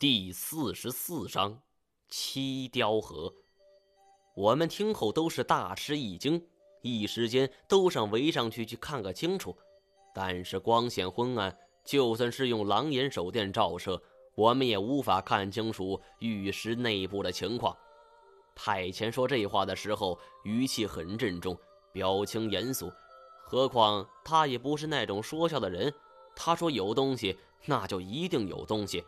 第四十四章七雕河。我们听后都是大吃一惊，一时间都想围上去去看个清楚。但是光线昏暗，就算是用狼眼手电照射，我们也无法看清楚玉石内部的情况。太前说这话的时候，语气很郑重，表情严肃。何况他也不是那种说笑的人，他说有东西，那就一定有东西。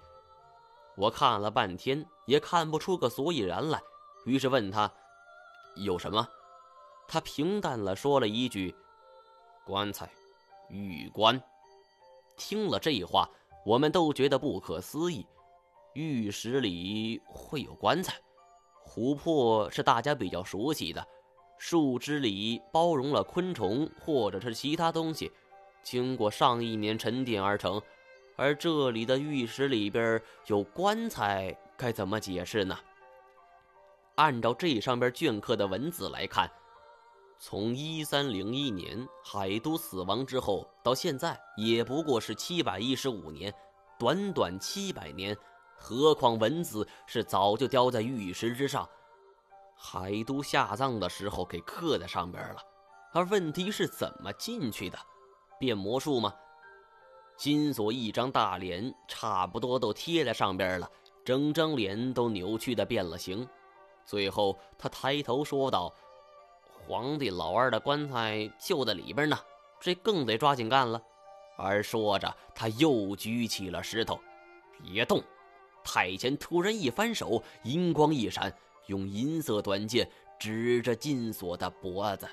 我看了半天也看不出个所以然来，于是问他：“有什么？”他平淡了说了一句：“棺材，玉棺。”听了这话，我们都觉得不可思议。玉石里会有棺材？琥珀是大家比较熟悉的，树枝里包容了昆虫或者是其他东西，经过上亿年沉淀而成。而这里的玉石里边有棺材，该怎么解释呢？按照这上边镌刻的文字来看，从一三零一年海都死亡之后到现在，也不过是七百一十五年，短短七百年，何况文字是早就雕在玉石之上，海都下葬的时候给刻在上边了。而问题是怎么进去的？变魔术吗？金锁一张大脸差不多都贴在上边了，整张脸都扭曲的变了形。最后，他抬头说道：“皇帝老二的棺材就在里边呢，这更得抓紧干了。”而说着，他又举起了石头，“别动！”太监突然一翻手，银光一闪，用银色短剑指着金锁的脖子。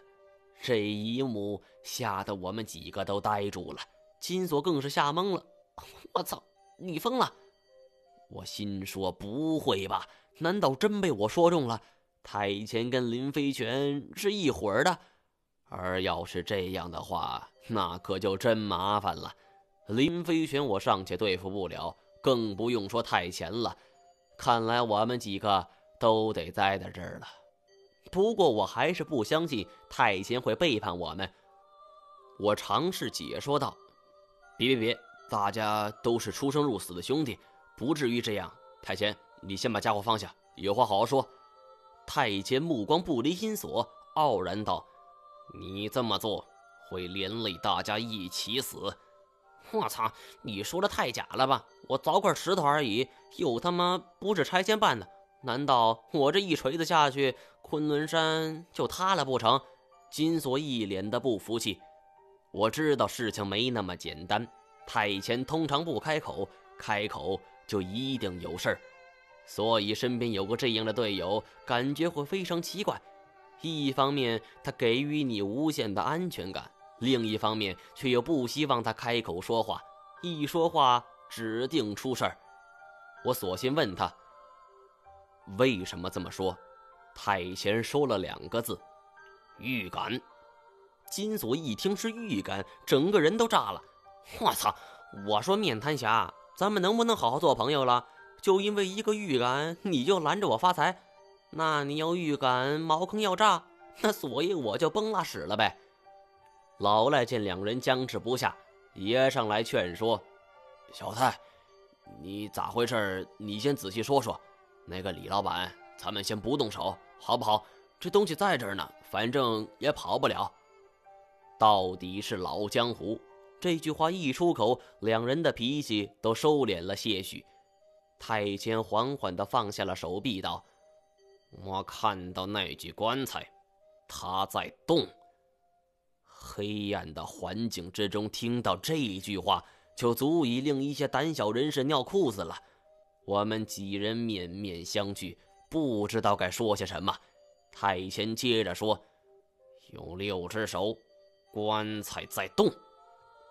这一幕吓得我们几个都呆住了。金锁更是吓懵了，我操！你疯了！我心说不会吧？难道真被我说中了？太前跟林飞泉是一伙儿的，而要是这样的话，那可就真麻烦了。林飞泉我尚且对付不了，更不用说太前了。看来我们几个都得栽在这儿了。不过我还是不相信太前会背叛我们。我尝试解说道。别别别！大家都是出生入死的兄弟，不至于这样。太监，你先把家伙放下，有话好好说。太监目光不离金锁，傲然道：“你这么做会连累大家一起死。”我操！你说的太假了吧？我凿块石头而已，又他妈不是拆迁办的，难道我这一锤子下去，昆仑山就塌了不成？金锁一脸的不服气。我知道事情没那么简单，太监通常不开口，开口就一定有事儿，所以身边有个这样的队友，感觉会非常奇怪。一方面他给予你无限的安全感，另一方面却又不希望他开口说话，一说话指定出事儿。我索性问他为什么这么说，太前说了两个字：预感。金锁一听是预感，整个人都炸了。我操！我说面瘫侠，咱们能不能好好做朋友了？就因为一个预感，你就拦着我发财？那你要预感茅坑要炸，那所以我就崩拉屎了呗。老赖见两人僵持不下，也上来劝说：“小蔡，你咋回事？你先仔细说说。那个李老板，咱们先不动手，好不好？这东西在这儿呢，反正也跑不了。”到底是老江湖，这句话一出口，两人的脾气都收敛了些许。太监缓缓地放下了手臂，道：“我看到那具棺材，它在动。”黑暗的环境之中，听到这句话，就足以令一些胆小人士尿裤子了。我们几人面面相觑，不知道该说些什么。太监接着说：“有六只手。”棺材在动，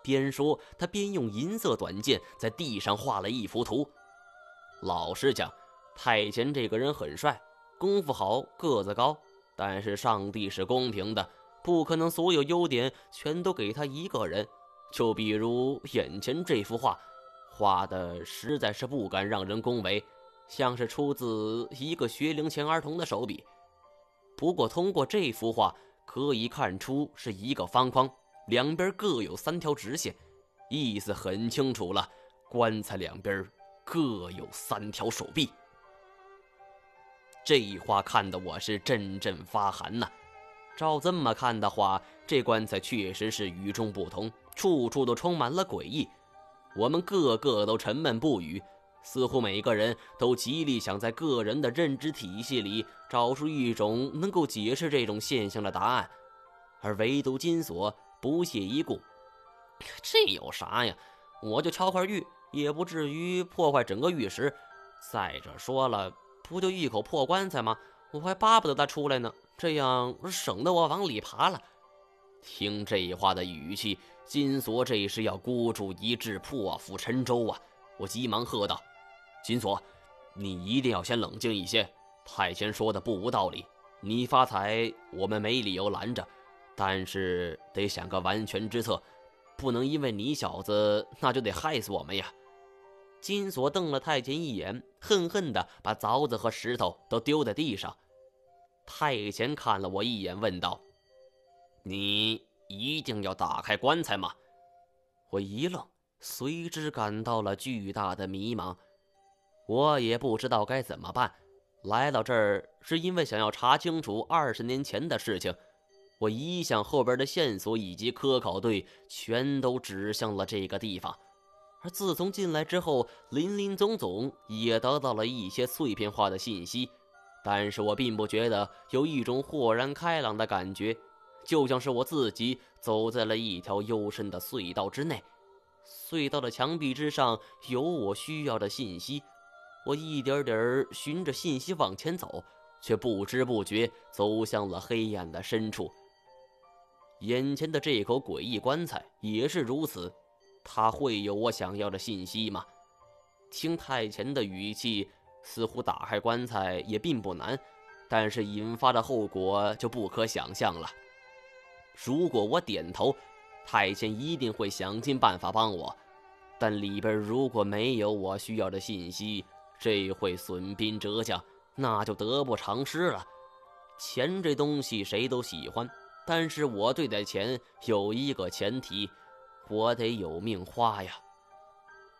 边说他边用银色短剑在地上画了一幅图。老实讲，太监这个人很帅，功夫好，个子高。但是上帝是公平的，不可能所有优点全都给他一个人。就比如眼前这幅画，画的实在是不敢让人恭维，像是出自一个学龄前儿童的手笔。不过通过这幅画。可以看出是一个方框，两边各有三条直线，意思很清楚了。棺材两边各有三条手臂。这话看得我是阵阵发寒呐！照这么看的话，这棺材确实是与众不同，处处都充满了诡异。我们个个都沉闷不语，似乎每一个人都极力想在个人的认知体系里找出一种能够解释这种现象的答案，而唯独金锁不屑一顾。这有啥呀？我就敲块玉，也不至于破坏整个玉石。再者说了。不就一口破棺材吗？我还巴不得他出来呢，这样省得我往里爬了。听这话的语气，金锁这是要孤注一掷，破釜沉舟啊！我急忙喝道：“金锁，你一定要先冷静一些。太监说的不无道理，你发财，我们没理由拦着，但是得想个完全之策，不能因为你小子那就得害死我们呀。”金锁瞪了太监一眼，恨恨地把凿子和石头都丢在地上。太监看了我一眼，问道：“你一定要打开棺材吗？”我一愣，随之感到了巨大的迷茫。我也不知道该怎么办。来到这儿是因为想要查清楚二十年前的事情。我一想，后边的线索以及科考队全都指向了这个地方。而自从进来之后，林林总总也得到了一些碎片化的信息，但是我并不觉得有一种豁然开朗的感觉，就像是我自己走在了一条幽深的隧道之内，隧道的墙壁之上有我需要的信息，我一点点循着信息往前走，却不知不觉走向了黑暗的深处。眼前的这口诡异棺材也是如此。它会有我想要的信息吗？听太前的语气，似乎打开棺材也并不难，但是引发的后果就不可想象了。如果我点头，太监一定会想尽办法帮我；但里边如果没有我需要的信息，这会损兵折将，那就得不偿失了。钱这东西谁都喜欢，但是我对待钱有一个前提。我得有命花呀！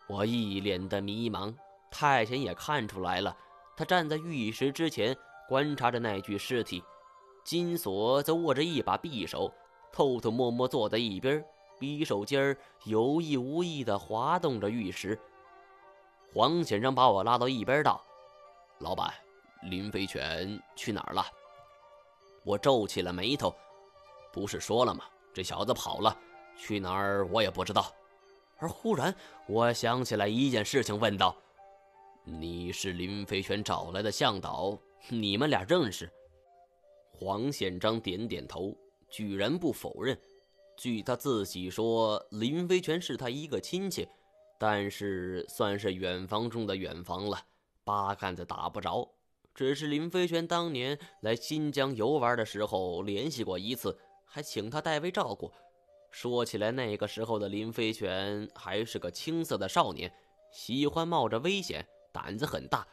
我一脸的迷茫，太监也看出来了。他站在玉石之前，观察着那具尸体。金锁则握着一把匕首，偷偷摸摸坐在一边，匕首尖儿有意无意地划动着玉石。黄先生把我拉到一边道：“老板，林飞泉去哪儿了？”我皱起了眉头：“不是说了吗？这小子跑了。”去哪儿我也不知道，而忽然我想起来一件事情，问道：“你是林飞泉找来的向导？你们俩认识？”黄宪章点点头，居然不否认。据他自己说，林飞泉是他一个亲戚，但是算是远房中的远房了，八竿子打不着。只是林飞泉当年来新疆游玩的时候联系过一次，还请他代为照顾。说起来，那个时候的林飞泉还是个青涩的少年，喜欢冒着危险，胆子很大。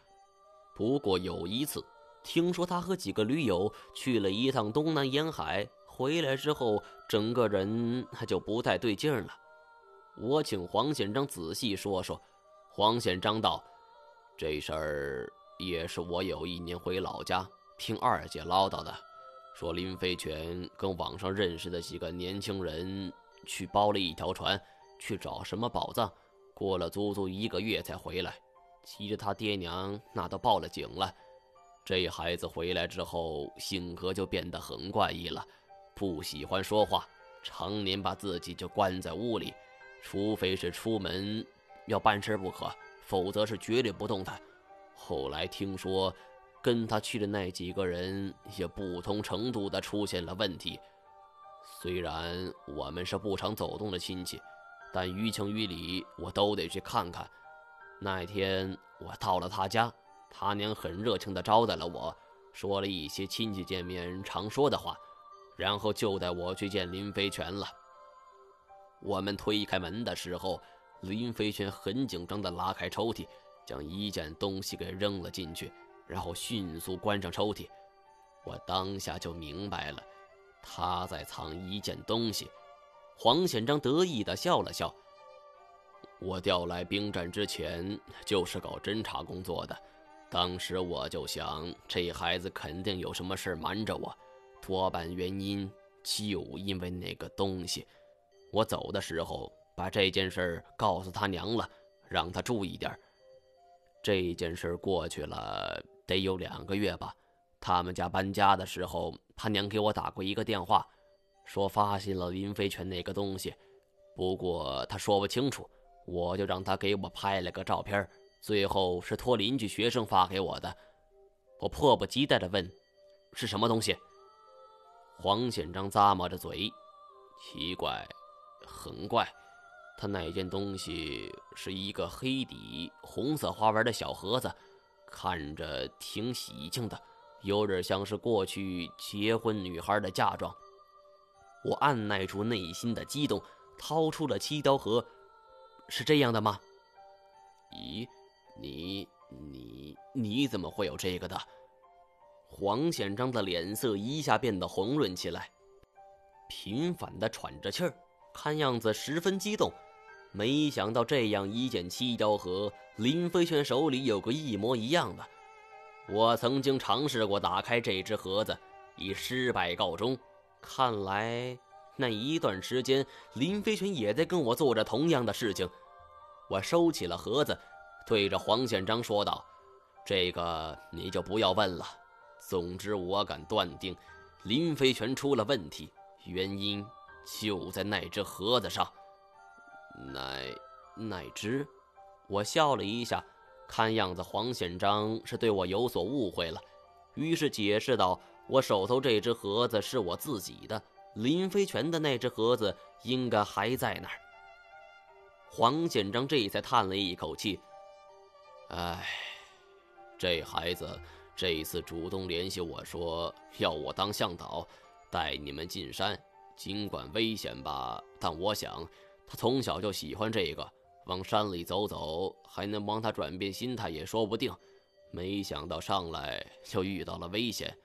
不过有一次，听说他和几个驴友去了一趟东南沿海，回来之后，整个人他就不太对劲了。我请黄显章仔细说说。黄显章道：“这事儿也是我有一年回老家，听二姐唠叨的。”说林飞泉跟网上认识的几个年轻人去包了一条船，去找什么宝藏，过了足足一个月才回来，急着他爹娘那都报了警了。这孩子回来之后性格就变得很怪异了，不喜欢说话，常年把自己就关在屋里，除非是出门要办事不可，否则是绝对不动弹。后来听说。跟他去的那几个人也不同程度的出现了问题。虽然我们是不常走动的亲戚，但于情于理我都得去看看。那天我到了他家，他娘很热情的招待了我，说了一些亲戚见面常说的话，然后就带我去见林飞泉了。我们推开门的时候，林飞轩很紧张的拉开抽屉，将一件东西给扔了进去。然后迅速关上抽屉，我当下就明白了，他在藏一件东西。黄显章得意地笑了笑：“我调来兵站之前就是搞侦查工作的，当时我就想，这孩子肯定有什么事瞒着我，多半原因就因为那个东西。我走的时候把这件事告诉他娘了，让他注意点。这件事过去了得有两个月吧，他们家搬家的时候，他娘给我打过一个电话，说发现了林飞泉那个东西，不过他说不清楚。我就让他给我拍了个照片，最后是托邻居学生发给我的。我迫不及待地问：“是什么东西？”黄显章咂摸着嘴：“奇怪，很怪。他那件东西是一个黑底红色花纹的小盒子，看着挺喜庆的，有点像是过去结婚女孩的嫁妆。”我按耐住内心的激动，掏出了七刀盒。是这样的吗？咦，你你你怎么会有这个的？黄显章的脸色一下变得红润起来，频繁的喘着气儿，看样子十分激动。没想到这样一件七雕盒，林飞轩手里有个一模一样的。我曾经尝试过打开这只盒子，以失败告终。看来。那一段时间，林飞泉也在跟我做着同样的事情。我收起了盒子，对着黄宪章说道：“这个你就不要问了。总之，我敢断定，林飞泉出了问题，原因就在那只盒子上。那那只……”我笑了一下，看样子黄宪章是对我有所误会了，于是解释道：“我手头这只盒子是我自己的。”林飞泉的那只盒子应该还在那儿。黄宪章这才叹了一口气：“哎，这孩子这次主动联系我说要我当向导，带你们进山。尽管危险吧，但我想他从小就喜欢这个，往山里走走，还能帮他转变心态也说不定。没想到上来就遇到了危险，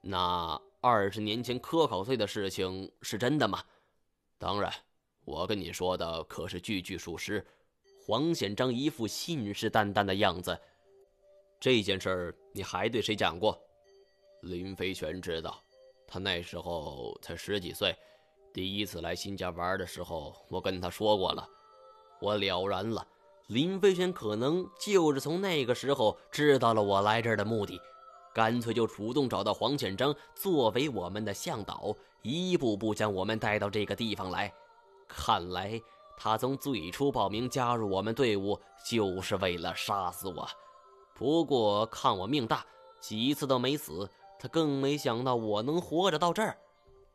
那……”二十年前科考队的事情是真的吗？当然，我跟你说的可是句句属实。黄显章一副信誓旦旦的样子。这件事儿你还对谁讲过？林飞泉知道，他那时候才十几岁，第一次来新家玩的时候，我跟他说过了。我了然了，林飞轩可能就是从那个时候知道了我来这儿的目的。干脆就主动找到黄宪章作为我们的向导，一步步将我们带到这个地方来。看来他从最初报名加入我们队伍就是为了杀死我。不过看我命大，几次都没死，他更没想到我能活着到这儿。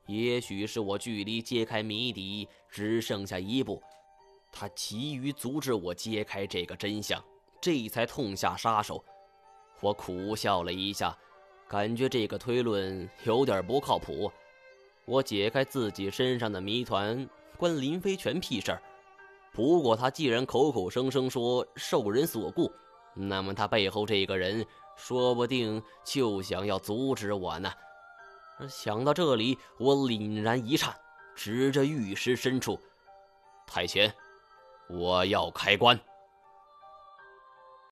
也许是我距离揭开谜底只剩下一步，他急于阻止我揭开这个真相，这才痛下杀手。我苦笑了一下，感觉这个推论有点不靠谱。我解开自己身上的谜团，关林飞全屁事儿。不过他既然口口声声说受人所雇，那么他背后这个人说不定就想要阻止我呢。想到这里，我凛然一颤，指着玉石深处：“太玄，我要开棺。”